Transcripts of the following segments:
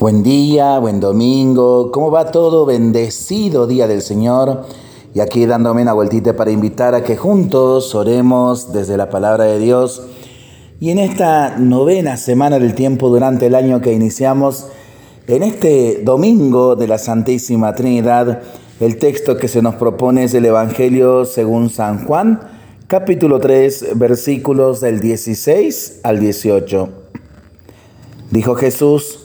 Buen día, buen domingo. ¿Cómo va todo? Bendecido día del Señor. Y aquí dándome una vueltita para invitar a que juntos oremos desde la palabra de Dios. Y en esta novena semana del tiempo durante el año que iniciamos, en este domingo de la Santísima Trinidad, el texto que se nos propone es el Evangelio según San Juan, capítulo 3, versículos del 16 al 18. Dijo Jesús,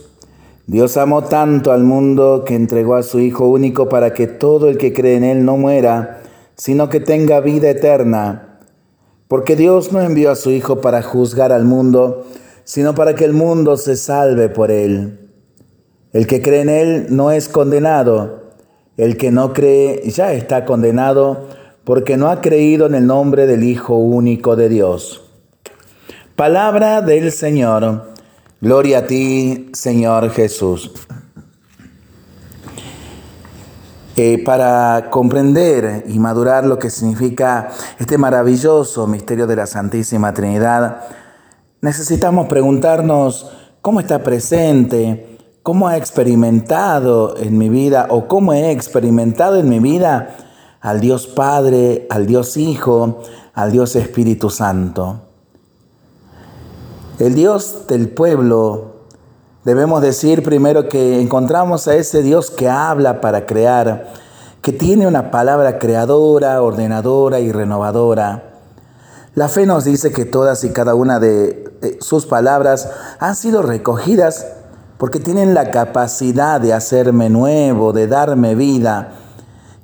Dios amó tanto al mundo que entregó a su Hijo único para que todo el que cree en Él no muera, sino que tenga vida eterna. Porque Dios no envió a su Hijo para juzgar al mundo, sino para que el mundo se salve por Él. El que cree en Él no es condenado, el que no cree ya está condenado porque no ha creído en el nombre del Hijo único de Dios. Palabra del Señor. Gloria a ti, Señor Jesús. Eh, para comprender y madurar lo que significa este maravilloso misterio de la Santísima Trinidad, necesitamos preguntarnos cómo está presente, cómo ha experimentado en mi vida o cómo he experimentado en mi vida al Dios Padre, al Dios Hijo, al Dios Espíritu Santo. El Dios del pueblo, debemos decir primero que encontramos a ese Dios que habla para crear, que tiene una palabra creadora, ordenadora y renovadora. La fe nos dice que todas y cada una de sus palabras han sido recogidas porque tienen la capacidad de hacerme nuevo, de darme vida.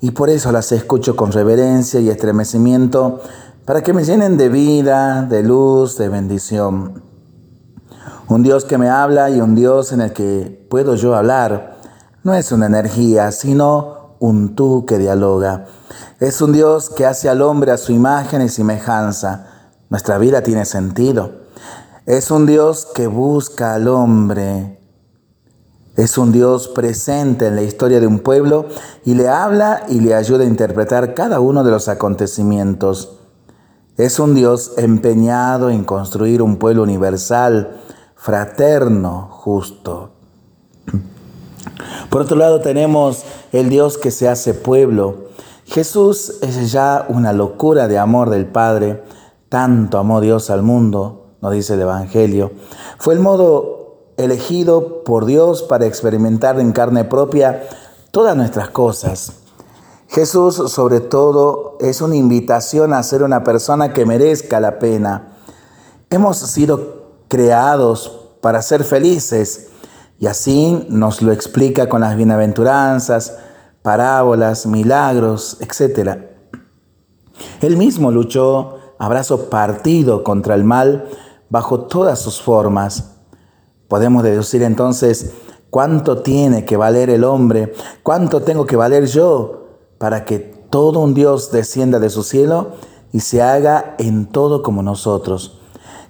Y por eso las escucho con reverencia y estremecimiento para que me llenen de vida, de luz, de bendición. Un Dios que me habla y un Dios en el que puedo yo hablar. No es una energía, sino un tú que dialoga. Es un Dios que hace al hombre a su imagen y semejanza. Nuestra vida tiene sentido. Es un Dios que busca al hombre. Es un Dios presente en la historia de un pueblo y le habla y le ayuda a interpretar cada uno de los acontecimientos. Es un Dios empeñado en construir un pueblo universal fraterno, justo. Por otro lado tenemos el Dios que se hace pueblo. Jesús es ya una locura de amor del Padre. Tanto amó Dios al mundo, nos dice el Evangelio. Fue el modo elegido por Dios para experimentar en carne propia todas nuestras cosas. Jesús sobre todo es una invitación a ser una persona que merezca la pena. Hemos sido creados para ser felices. Y así nos lo explica con las bienaventuranzas, parábolas, milagros, etc. Él mismo luchó a brazo partido contra el mal bajo todas sus formas. Podemos deducir entonces cuánto tiene que valer el hombre, cuánto tengo que valer yo para que todo un Dios descienda de su cielo y se haga en todo como nosotros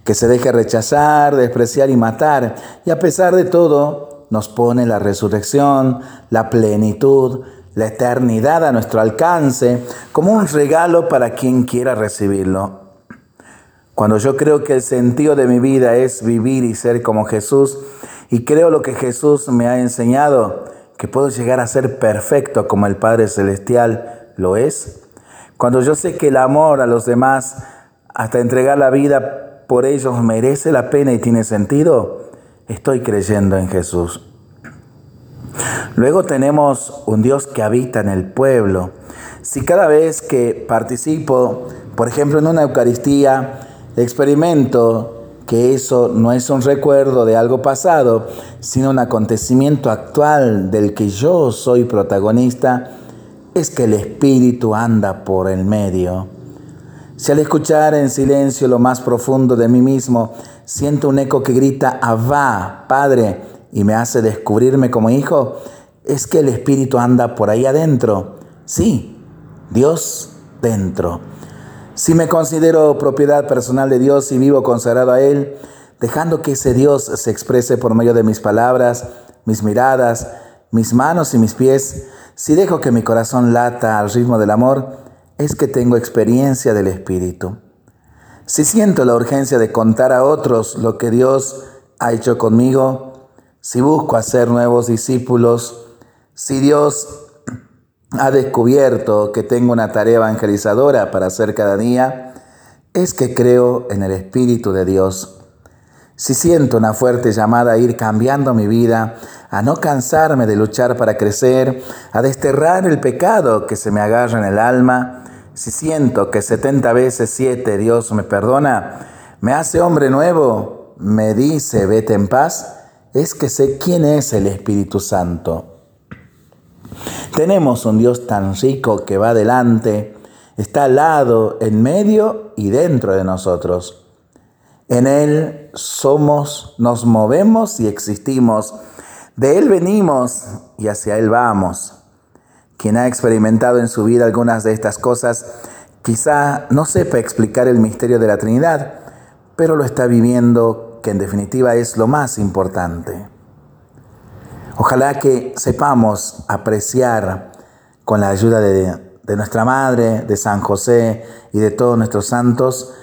que se deje rechazar, despreciar y matar, y a pesar de todo nos pone la resurrección, la plenitud, la eternidad a nuestro alcance, como un regalo para quien quiera recibirlo. Cuando yo creo que el sentido de mi vida es vivir y ser como Jesús, y creo lo que Jesús me ha enseñado, que puedo llegar a ser perfecto como el Padre Celestial lo es, cuando yo sé que el amor a los demás, hasta entregar la vida por ellos merece la pena y tiene sentido, estoy creyendo en Jesús. Luego tenemos un Dios que habita en el pueblo. Si cada vez que participo, por ejemplo, en una Eucaristía, experimento que eso no es un recuerdo de algo pasado, sino un acontecimiento actual del que yo soy protagonista, es que el Espíritu anda por el medio. Si al escuchar en silencio lo más profundo de mí mismo, siento un eco que grita, Abba, Padre, y me hace descubrirme como hijo, es que el Espíritu anda por ahí adentro. Sí, Dios dentro. Si me considero propiedad personal de Dios y vivo consagrado a Él, dejando que ese Dios se exprese por medio de mis palabras, mis miradas, mis manos y mis pies, si dejo que mi corazón lata al ritmo del amor, es que tengo experiencia del Espíritu. Si siento la urgencia de contar a otros lo que Dios ha hecho conmigo, si busco hacer nuevos discípulos, si Dios ha descubierto que tengo una tarea evangelizadora para hacer cada día, es que creo en el Espíritu de Dios. Si siento una fuerte llamada a ir cambiando mi vida, a no cansarme de luchar para crecer, a desterrar el pecado que se me agarra en el alma, si siento que 70 veces 7 Dios me perdona, me hace hombre nuevo, me dice vete en paz, es que sé quién es el Espíritu Santo. Tenemos un Dios tan rico que va adelante, está al lado, en medio y dentro de nosotros. En Él somos, nos movemos y existimos. De Él venimos y hacia Él vamos. Quien ha experimentado en su vida algunas de estas cosas, quizá no sepa explicar el misterio de la Trinidad, pero lo está viviendo, que en definitiva es lo más importante. Ojalá que sepamos apreciar con la ayuda de, nuestra Madre, de San José y de todos nuestros santos,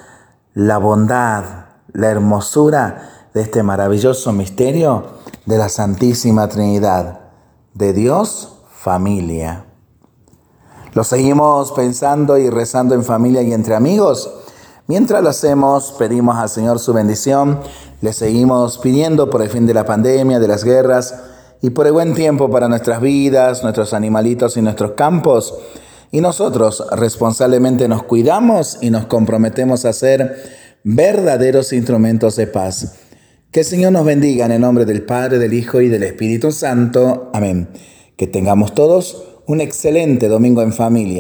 la bondad, la hermosura de este maravilloso misterio de la Santísima Trinidad, de Dios, familia. Lo seguimos pensando y rezando en familia y entre amigos. Mientras lo hacemos, pedimos al Señor su bendición, le seguimos pidiendo por el fin de la pandemia, de las guerras, y por el buen tiempo para nuestras vidas, nuestros animalitos y nuestros campos. Y nosotros responsablemente nos cuidamos y nos comprometemos a ser verdaderos instrumentos de paz. Que el Señor nos bendiga en el nombre del Padre, del Hijo y del Espíritu Santo. Amén. Que tengamos todos un excelente domingo en familia.